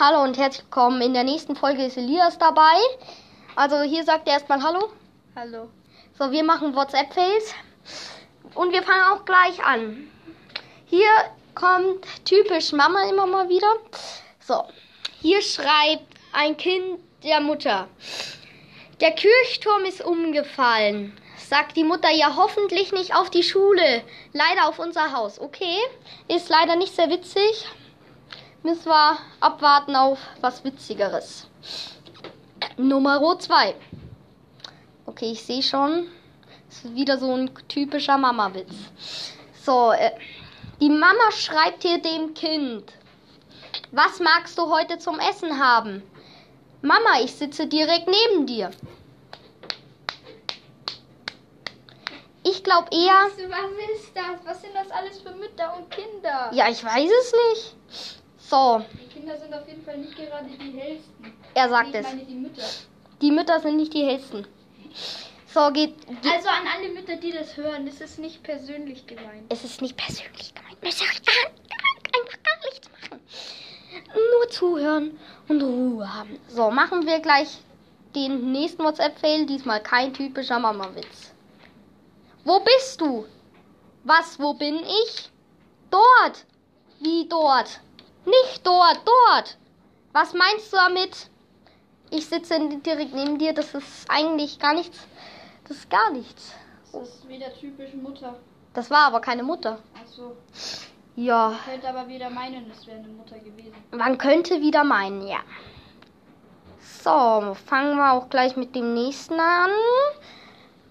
Hallo und herzlich willkommen. In der nächsten Folge ist Elias dabei. Also hier sagt er erstmal Hallo. Hallo. So, wir machen WhatsApp-Face. Und wir fangen auch gleich an. Hier kommt typisch Mama immer mal wieder. So, hier schreibt ein Kind der Mutter. Der Kirchturm ist umgefallen. Sagt die Mutter ja hoffentlich nicht auf die Schule. Leider auf unser Haus. Okay, ist leider nicht sehr witzig. Müssen wir abwarten auf was Witzigeres. Nummer 2. Okay, ich sehe schon. Das ist wieder so ein typischer Mama-Witz. So, äh, die Mama schreibt hier dem Kind. Was magst du heute zum Essen haben? Mama, ich sitze direkt neben dir. Ich glaube eher. Was, was ist das? Was sind das alles für Mütter und Kinder? Ja, ich weiß es nicht. So, Die Kinder sind auf jeden Fall nicht gerade die hellsten. er sagt ich es. meine die Mütter. Die Mütter sind nicht die hellsten. So, geht. geht Also an alle Mütter, die das hören, ist es nicht persönlich gemeint. es ist nicht persönlich gemeint. Gar, gar, einfach gar nichts machen. Nur zuhören und Ruhe haben. So, machen wir gleich den nächsten WhatsApp-Fail. Diesmal kein typischer Mama-Witz. Wo bist du? Was, wo bin ich? Dort. Wie dort? Nicht dort, dort. Was meinst du damit? Ich sitze direkt neben dir. Das ist eigentlich gar nichts. Das ist gar nichts. Das ist wieder typisch Mutter. Das war aber keine Mutter. Also Ja, könnte aber wieder meinen, es wäre eine Mutter gewesen. man könnte wieder meinen, ja. So, fangen wir auch gleich mit dem nächsten an.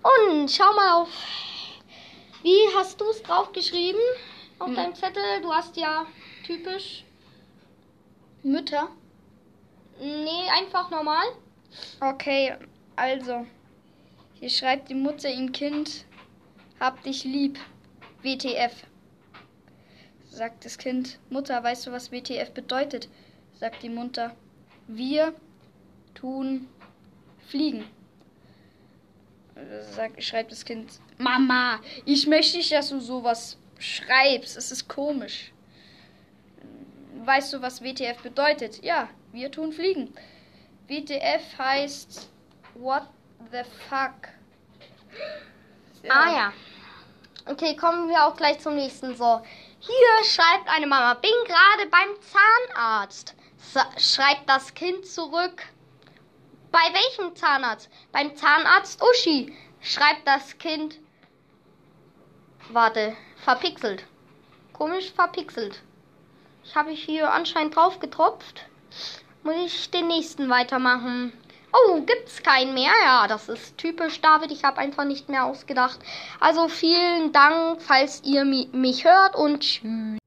Und schau mal auf. Wie hast du es draufgeschrieben? Auf Hm. deinem Zettel? Du hast ja typisch. Mütter? Nee, einfach normal. Okay, also. Hier schreibt die Mutter im Kind, hab dich lieb. WTF. Sagt das Kind, Mutter, weißt du, was WTF bedeutet? Sagt die Mutter, wir tun fliegen. Sagt, schreibt das Kind, Mama, ich möchte nicht, dass du sowas schreibst. Es ist komisch. Weißt du, was WTF bedeutet? Ja, wir tun fliegen. WTF heißt What the fuck? Ah ja. Okay, kommen wir auch gleich zum nächsten. So, hier schreibt eine Mama, bin gerade beim Zahnarzt. Schreibt das Kind zurück. Bei welchem Zahnarzt? Beim Zahnarzt Uschi. Schreibt das Kind. Warte, verpixelt. Komisch verpixelt. Ich habe hier anscheinend drauf getropft. Muss ich den nächsten weitermachen? Oh, gibt's keinen mehr? Ja, das ist typisch David. Ich habe einfach nicht mehr ausgedacht. Also vielen Dank, falls ihr mi mich hört und tschüss.